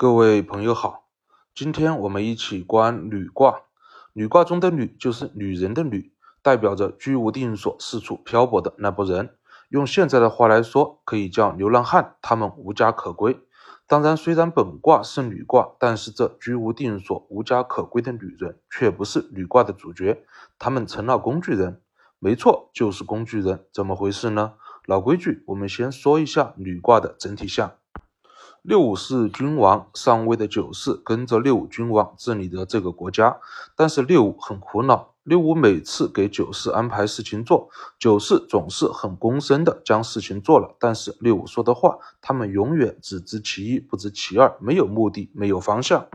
各位朋友好，今天我们一起观女卦。女卦中的女就是女人的女，代表着居无定所、四处漂泊的那拨人。用现在的话来说，可以叫流浪汉，他们无家可归。当然，虽然本卦是女卦，但是这居无定所、无家可归的女人却不是女卦的主角，他们成了工具人。没错，就是工具人。怎么回事呢？老规矩，我们先说一下女卦的整体象。六五是君王上位的九四，跟着六五君王治理的这个国家。但是六五很苦恼，六五每次给九四安排事情做，九四总是很躬身的将事情做了。但是六五说的话，他们永远只知其一，不知其二，没有目的，没有方向。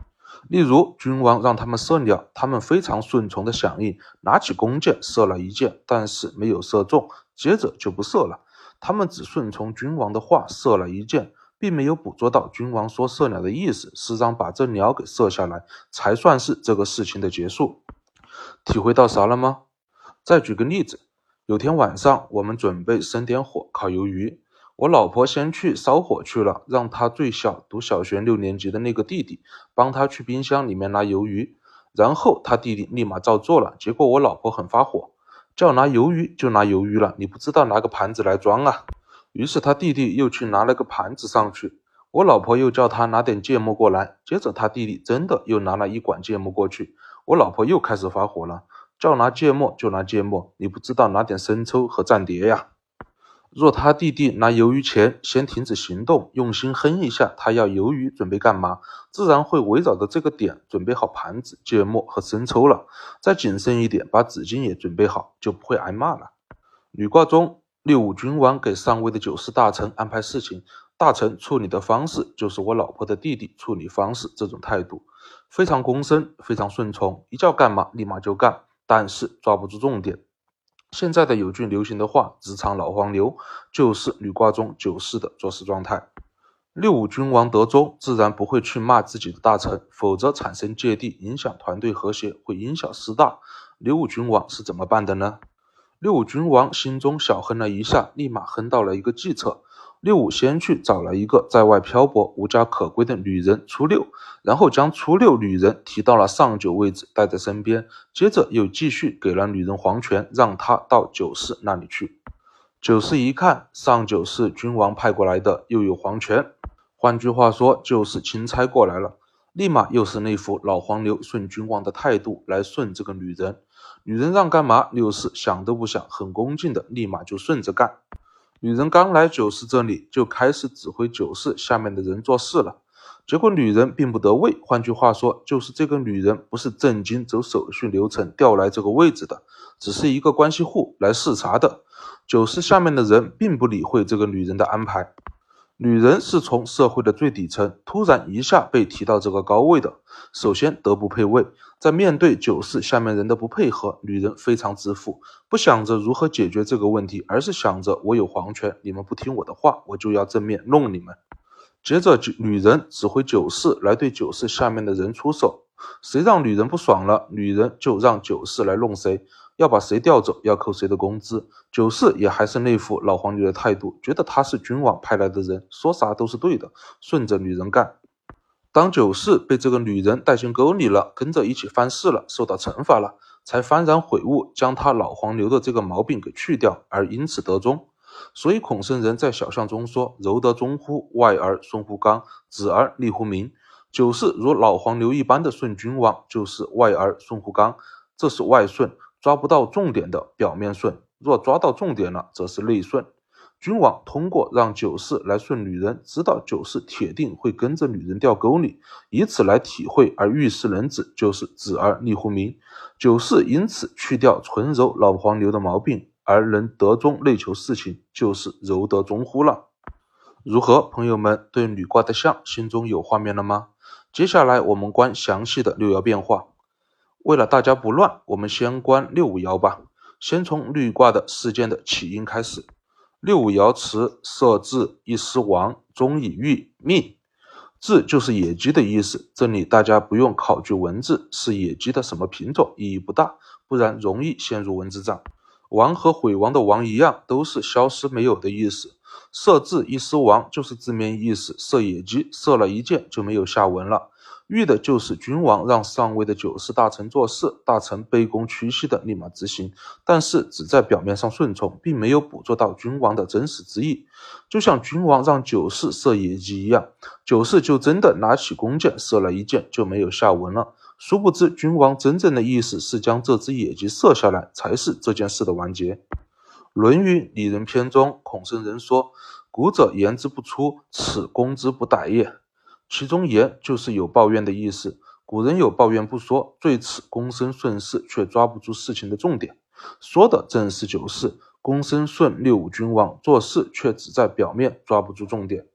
例如，君王让他们射鸟，他们非常顺从的响应，拿起弓箭射了一箭，但是没有射中，接着就不射了。他们只顺从君王的话，射了一箭。并没有捕捉到君王说射鸟的意思，是让把这鸟给射下来，才算是这个事情的结束。体会到啥了吗？再举个例子，有天晚上我们准备生点火烤鱿鱼，我老婆先去烧火去了，让她最小读小学六年级的那个弟弟帮她去冰箱里面拿鱿鱼，然后他弟弟立马照做了。结果我老婆很发火，叫拿鱿鱼就拿鱿鱼了，你不知道拿个盘子来装啊？于是他弟弟又去拿了个盘子上去，我老婆又叫他拿点芥末过来，接着他弟弟真的又拿了一管芥末过去，我老婆又开始发火了，叫拿芥末就拿芥末，你不知道拿点生抽和蘸碟呀？若他弟弟拿鱿鱼前先停止行动，用心哼一下，他要鱿鱼准备干嘛，自然会围绕着这个点准备好盘子、芥末和生抽了。再谨慎一点，把纸巾也准备好，就不会挨骂了。女卦中。六五君王给上位的九四大臣安排事情，大臣处理的方式就是我老婆的弟弟处理方式，这种态度非常躬身，非常顺从，一叫干嘛立马就干，但是抓不住重点。现在的有句流行的话，职场老黄牛，就是女卦中九四的做事状态。六五君王得中，自然不会去骂自己的大臣，否则产生芥蒂，影响团队和谐，会因小失大。六五君王是怎么办的呢？六五君王心中小哼了一下，立马哼到了一个计策。六五先去找了一个在外漂泊、无家可归的女人初六，然后将初六女人提到了上九位置，带在身边。接着又继续给了女人皇权，让她到九四那里去。九四一看，上九是君王派过来的，又有皇权，换句话说就是钦差过来了。立马又是那副老黄牛顺君王的态度来顺这个女人。女人让干嘛？六四想都不想，很恭敬的，立马就顺着干。女人刚来九四这里，就开始指挥九四下面的人做事了。结果女人并不得位，换句话说，就是这个女人不是正经走手续流程调来这个位置的，只是一个关系户来视察的。九四下面的人并不理会这个女人的安排。女人是从社会的最底层突然一下被提到这个高位的，首先德不配位，在面对九四下面人的不配合，女人非常自负，不想着如何解决这个问题，而是想着我有皇权，你们不听我的话，我就要正面弄你们。接着，女人指挥九四来对九四下面的人出手，谁让女人不爽了，女人就让九四来弄谁。要把谁调走，要扣谁的工资。九四也还是那副老黄牛的态度，觉得他是君王派来的人，说啥都是对的，顺着女人干。当九四被这个女人带进沟里了，跟着一起犯事了，受到惩罚了，才幡然悔悟，将他老黄牛的这个毛病给去掉，而因此得中。所以孔圣人在小象中说：“柔得中乎外而顺乎刚，子而利乎民。”九四如老黄牛一般的顺君王，就是外而顺乎刚，这是外顺。抓不到重点的表面顺，若抓到重点了，则是内顺。君王通过让九世来顺女人，知道九世铁定会跟着女人掉沟里，以此来体会而遇事能止，就是止而立乎民。九世因此去掉纯柔老黄牛的毛病，而能得中内求事情，就是柔得中乎了。如何，朋友们对女卦的象心中有画面了吗？接下来我们观详细的六爻变化。为了大家不乱，我们先观六五爻吧。先从绿卦的事件的起因开始。六五爻辞：设置一失亡，终以遇命。字就是野鸡的意思。这里大家不用考据文字是野鸡的什么品种，意义不大，不然容易陷入文字障。亡和毁亡的亡一样，都是消失没有的意思。射字一失亡就是字面意思，射野鸡，射了一箭就没有下文了。遇的就是君王让上位的九世大臣做事，大臣卑躬屈膝的立马执行，但是只在表面上顺从，并没有捕捉到君王的真实之意。就像君王让九世射野鸡一样，九世就真的拿起弓箭射了一箭，就没有下文了。殊不知，君王真正的意思是将这只野鸡射下来，才是这件事的完结。《论语里仁篇》中，孔圣人说：“古者言之不出，此攻之不逮也。”其中“言”就是有抱怨的意思。古人有抱怨不说，最此公孙顺势，却抓不住事情的重点。说的正是九世公孙顺六五君王做事，却只在表面抓不住重点。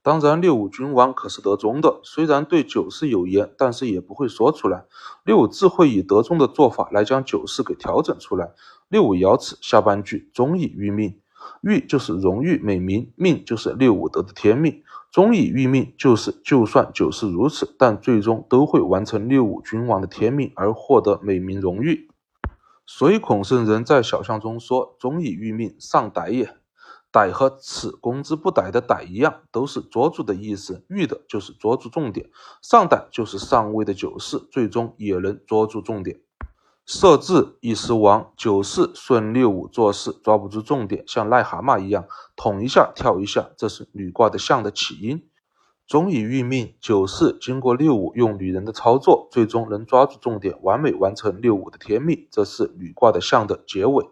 当然，六五君王可是德宗的，虽然对九世有言，但是也不会说出来。六五自会以德宗的做法来将九世给调整出来。六五爻辞下半句：“忠以于命。”欲就是荣誉美名，命就是六五得的天命。忠以欲命，就是就算九世如此，但最终都会完成六五君王的天命而获得美名荣誉。所以孔圣人在小象中说：“忠以欲命，上逮也。”逮和此攻之不逮的逮一样，都是捉住的意思。欲的就是捉住重点，上逮就是上位的九世，最终也能捉住重点。设置一失亡，九四顺六五做事抓不住重点，像癞蛤蟆一样捅一下跳一下，这是女卦的象的起因。终以欲命，九四经过六五用女人的操作，最终能抓住重点，完美完成六五的天命，这是女卦的象的结尾。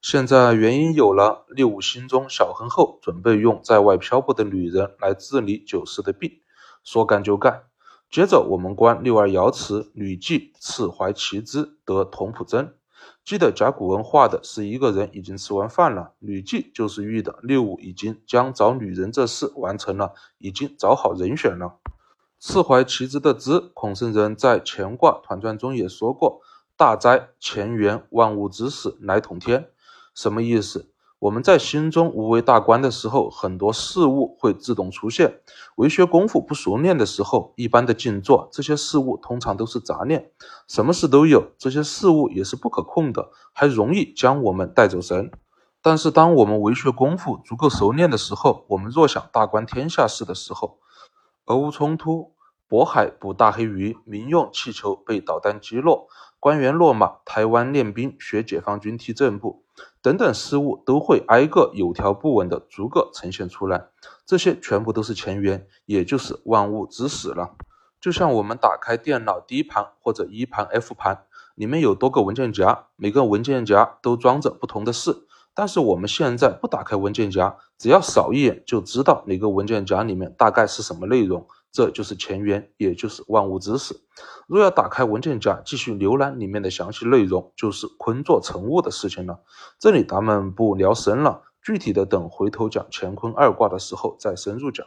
现在原因有了，六五心中小亨后，准备用在外漂泊的女人来治理九四的病，说干就干。接着我们观六二爻辞：女祭次怀其之，得同仆贞。记得甲骨文画的是一个人已经吃完饭了，女祭就是玉的六五已经将找女人这事完成了，已经找好人选了。次怀其之的之，孔圣人在乾卦团传中也说过：大哉，乾元，万物之始，乃统天。什么意思？我们在心中无为大观的时候，很多事物会自动出现；为学功夫不熟练的时候，一般的静坐，这些事物通常都是杂念，什么事都有，这些事物也是不可控的，还容易将我们带走神。但是，当我们为学功夫足够熟练的时候，我们若想大观天下事的时候，俄乌冲突、渤海捕大黑鱼、民用气球被导弹击落、官员落马、台湾练兵学解放军踢正步。等等事物都会挨个有条不紊的逐个呈现出来，这些全部都是前缘，也就是万物之始了。就像我们打开电脑 D 盘或者 E 盘、F 盘，里面有多个文件夹，每个文件夹都装着不同的事。但是我们现在不打开文件夹，只要扫一眼就知道哪个文件夹里面大概是什么内容。这就是前缘，也就是万物之始。若要打开文件夹继续浏览里面的详细内容，就是坤作成物的事情了。这里咱们不聊深了，具体的等回头讲乾坤二卦的时候再深入讲。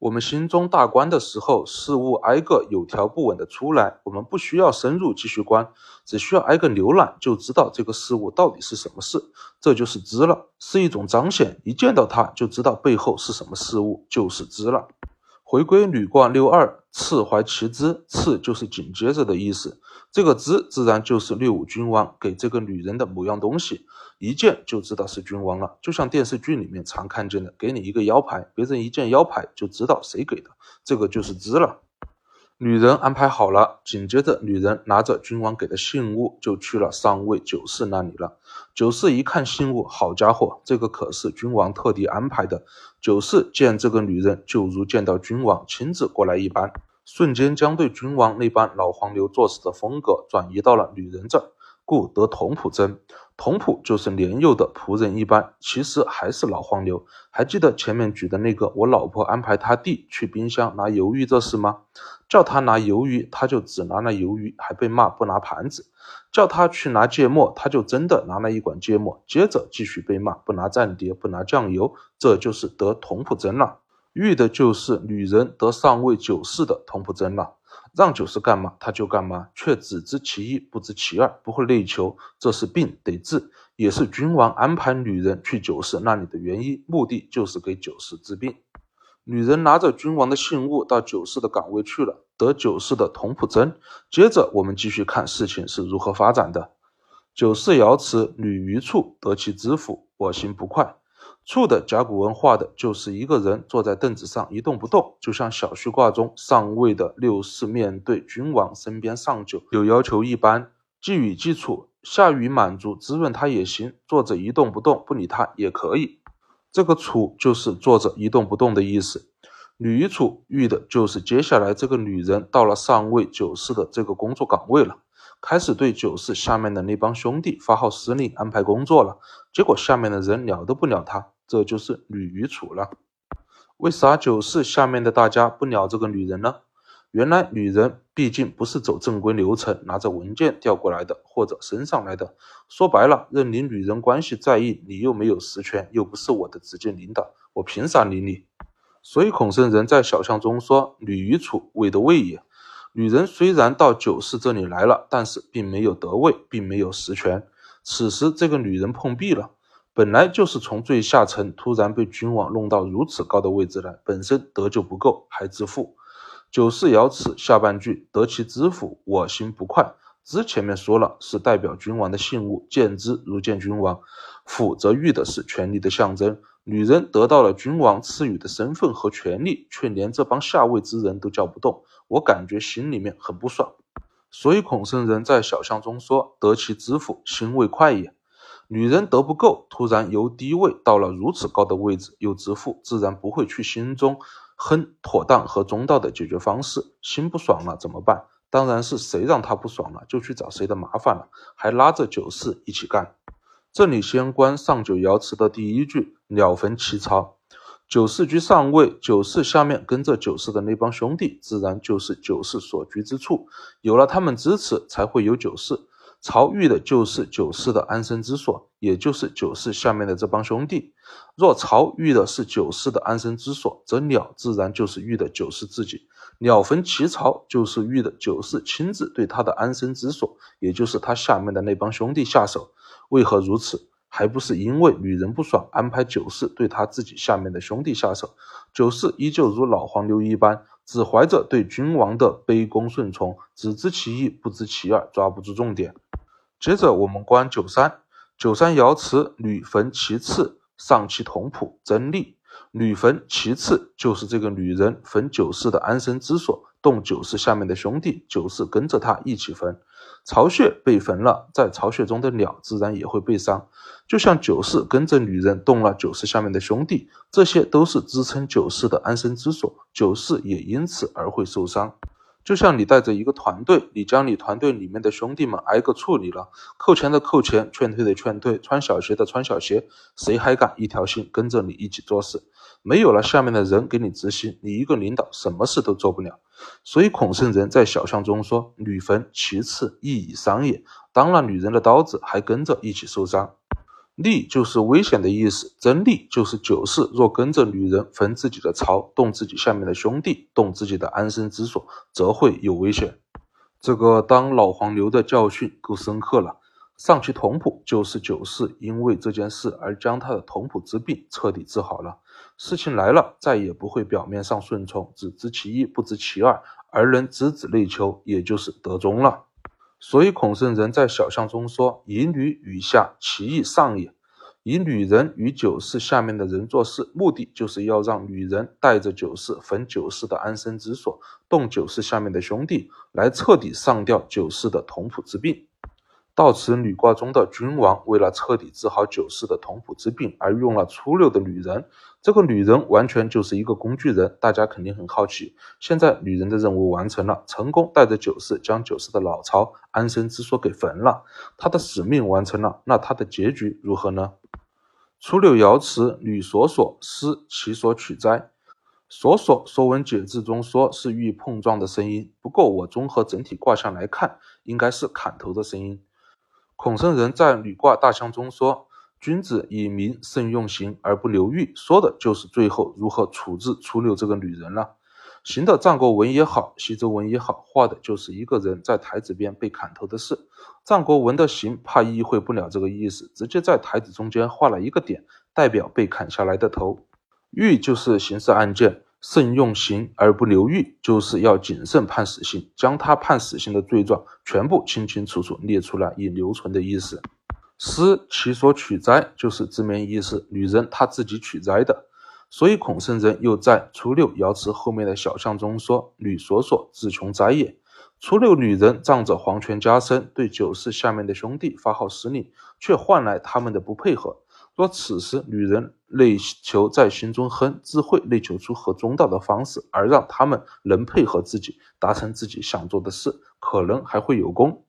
我们心中大观的时候，事物挨个有条不紊的出来，我们不需要深入继续观，只需要挨个浏览就知道这个事物到底是什么事。这就是知了，是一种彰显，一见到它就知道背后是什么事物，就是知了。回归履卦六二，次怀其之，次就是紧接着的意思。这个之自然就是六五君王给这个女人的某样东西，一见就知道是君王了。就像电视剧里面常看见的，给你一个腰牌，别人一见腰牌就知道谁给的，这个就是之了。女人安排好了，紧接着女人拿着君王给的信物就去了上位九世那里了。九世一看信物，好家伙，这个可是君王特地安排的。九世见这个女人，就如见到君王亲自过来一般，瞬间将对君王那般老黄牛做事的风格转移到了女人这儿，故得同仆贞。童仆就是年幼的仆人一般，其实还是老黄牛。还记得前面举的那个我老婆安排他弟去冰箱拿鱿鱼这事吗？叫他拿鱿鱼，他就只拿了鱿鱼，还被骂不拿盘子；叫他去拿芥末，他就真的拿了一管芥末，接着继续被骂不拿蘸碟，不拿酱油。这就是得童仆症了，遇的就是女人得上位九世的童仆真了。让九世干嘛他就干嘛，却只知其一不知其二，不会内求，这是病得治，也是君王安排女人去九世那里的原因，目的就是给九世治病。女人拿着君王的信物到九世的岗位去了，得九世的童仆真。接着我们继续看事情是如何发展的。九世瑶池：女于处得其知府，我心不快。处的甲骨文画的就是一个人坐在凳子上一动不动，就像小序卦中上位的六四面对君王身边上酒有要求一般，既与既处，下雨满足滋润他也行，坐着一动不动不理他也可以。这个处就是坐着一动不动的意思。女处遇的就是接下来这个女人到了上位九世的这个工作岗位了。开始对九世下面的那帮兄弟发号施令，安排工作了。结果下面的人鸟都不鸟他，这就是女与楚了。为啥九世下面的大家不鸟这个女人呢？原来女人毕竟不是走正规流程，拿着文件调过来的，或者升上来的。说白了，任你女人关系在意，你又没有实权，又不是我的直接领导，我凭啥理你？所以孔圣人在小象中说：“女与楚，位的位也。”女人虽然到九世这里来了，但是并没有得位，并没有实权。此时这个女人碰壁了，本来就是从最下层突然被君王弄到如此高的位置来，本身德就不够，还自负。九四爻辞下半句得其知府，我心不快。知前面说了是代表君王的信物，见之如见君王。府则喻的是权力的象征。女人得到了君王赐予的身份和权力，却连这帮下位之人都叫不动。我感觉心里面很不爽，所以孔圣人在小象中说：“得其知府，心未快也。”女人得不够，突然由低位到了如此高的位置，又知富，自然不会去心中哼妥当和中道的解决方式。心不爽了怎么办？当然是谁让他不爽了，就去找谁的麻烦了，还拉着九四一起干。这里先观上九爻辞的第一句：“鸟焚其巢。”九四居上位，九四下面跟着九四的那帮兄弟，自然就是九四所居之处。有了他们支持，才会有九四。巢寓的就是九世的安身之所，也就是九世下面的这帮兄弟。若巢寓的是九世的安身之所，则鸟自然就是寓的九世自己。鸟焚其巢，就是寓的九世亲自对他的安身之所，也就是他下面的那帮兄弟下手。为何如此？还不是因为女人不爽，安排九世对他自己下面的兄弟下手。九世依旧如老黄牛一般，只怀着对君王的卑躬顺从，只知其一不知其二，抓不住重点。接着我们观九三，九三爻辞：女焚其次，上其同仆，争利。女焚其次，就是这个女人焚九世的安身之所，动九世下面的兄弟，九世跟着他一起焚。巢穴被焚了，在巢穴中的鸟自然也会被伤。就像九世跟着女人动了九世下面的兄弟，这些都是支撑九世的安身之所，九世也因此而会受伤。就像你带着一个团队，你将你团队里面的兄弟们挨个处理了，扣钱的扣钱，劝退的劝退，穿小鞋的穿小鞋，谁还敢一条心跟着你一起做事？没有了下面的人给你执行，你一个领导什么事都做不了。所以孔圣人在小象中说：“女坟其次，亦以伤也。当了女人的刀子，还跟着一起受伤。”利就是危险的意思，真利就是九世若跟着女人焚自己的巢，动自己下面的兄弟，动自己的安身之所，则会有危险。这个当老黄牛的教训够深刻了。上其同仆就是九世因为这件事而将他的同仆之病彻底治好了。事情来了，再也不会表面上顺从，只知其一不知其二，而能知止内求，也就是得中了。所以孔圣人在小象中说：“以女与下，其义上也。以女人与九世下面的人做事，目的就是要让女人带着九世焚九世的安身之所，动九世下面的兄弟，来彻底上吊九世的同仆之病。”到此，女卦中的君王为了彻底治好九世的同仆之病，而用了初六的女人。这个女人完全就是一个工具人。大家肯定很好奇，现在女人的任务完成了，成功带着九世将九世的老巢安身之所给焚了，她的使命完成了。那她的结局如何呢？初六爻辞：女所所思，其所取哉？所所，说文解字中说是遇碰撞的声音，不过我综合整体卦象来看，应该是砍头的声音。孔圣人在履卦大象中说：“君子以民慎用刑而不留欲”，说的就是最后如何处置初六这个女人了。行的战国文也好，西周文也好，画的就是一个人在台子边被砍头的事。战国文的刑怕意会不了这个意思，直接在台子中间画了一个点，代表被砍下来的头。欲就是刑事案件。慎用刑而不留狱，就是要谨慎判死刑，将他判死刑的罪状全部清清楚楚列出来，以留存的意思。师其所取哉，就是字面意思，女人她自己取哉的。所以孔圣人又在初六爻辞后面的小象中说：“女所所，自穷哉也。”初六女人仗着皇权加身，对九世下面的兄弟发号施令，却换来他们的不配合。若此时女人内求在心中亨，自会内求出合中道的方式，而让他们能配合自己，达成自己想做的事，可能还会有功。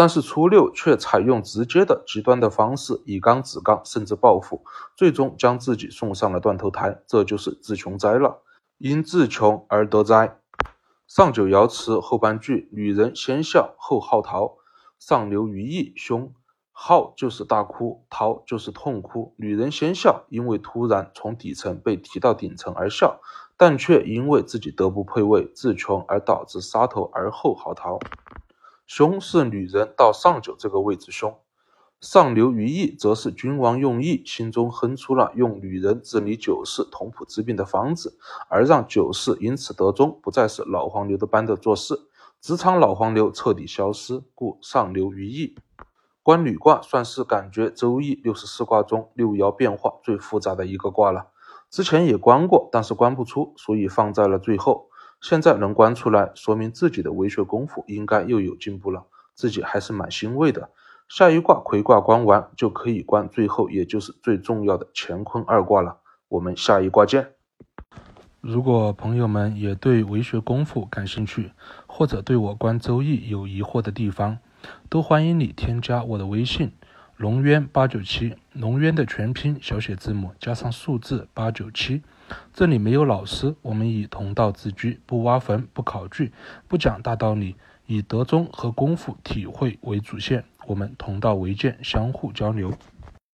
但是初六却采用直接的极端的方式，以刚止刚，甚至报复，最终将自己送上了断头台，这就是自穷灾了。因自穷而得灾。上九爻辞后半句：女人先笑后号啕，上流于义凶。号就是大哭，逃就是痛哭。女人先笑，因为突然从底层被提到顶层而笑，但却因为自己德不配位，自穷而导致杀头而后嚎啕。凶是女人到上九这个位置凶，上流于义，则是君王用义，心中哼出了用女人治理九世同仆之病的方子，而让九世因此得中，不再是老黄牛的班的做事，职场老黄牛彻底消失，故上流于义。观履卦算是感觉周易六十四卦中六爻变化最复杂的一个卦了，之前也观过，但是观不出，所以放在了最后。现在能关出来，说明自己的为学功夫应该又有进步了，自己还是蛮欣慰的。下一卦魁卦关完，就可以关最后，也就是最重要的乾坤二卦了。我们下一卦见。如果朋友们也对为学功夫感兴趣，或者对我观周易有疑惑的地方，都欢迎你添加我的微信。龙渊八九七，龙渊的全拼小写字母加上数字八九七。这里没有老师，我们以同道自居，不挖坟，不考据，不讲大道理，以德中和功夫体会为主线。我们同道为鉴，相互交流。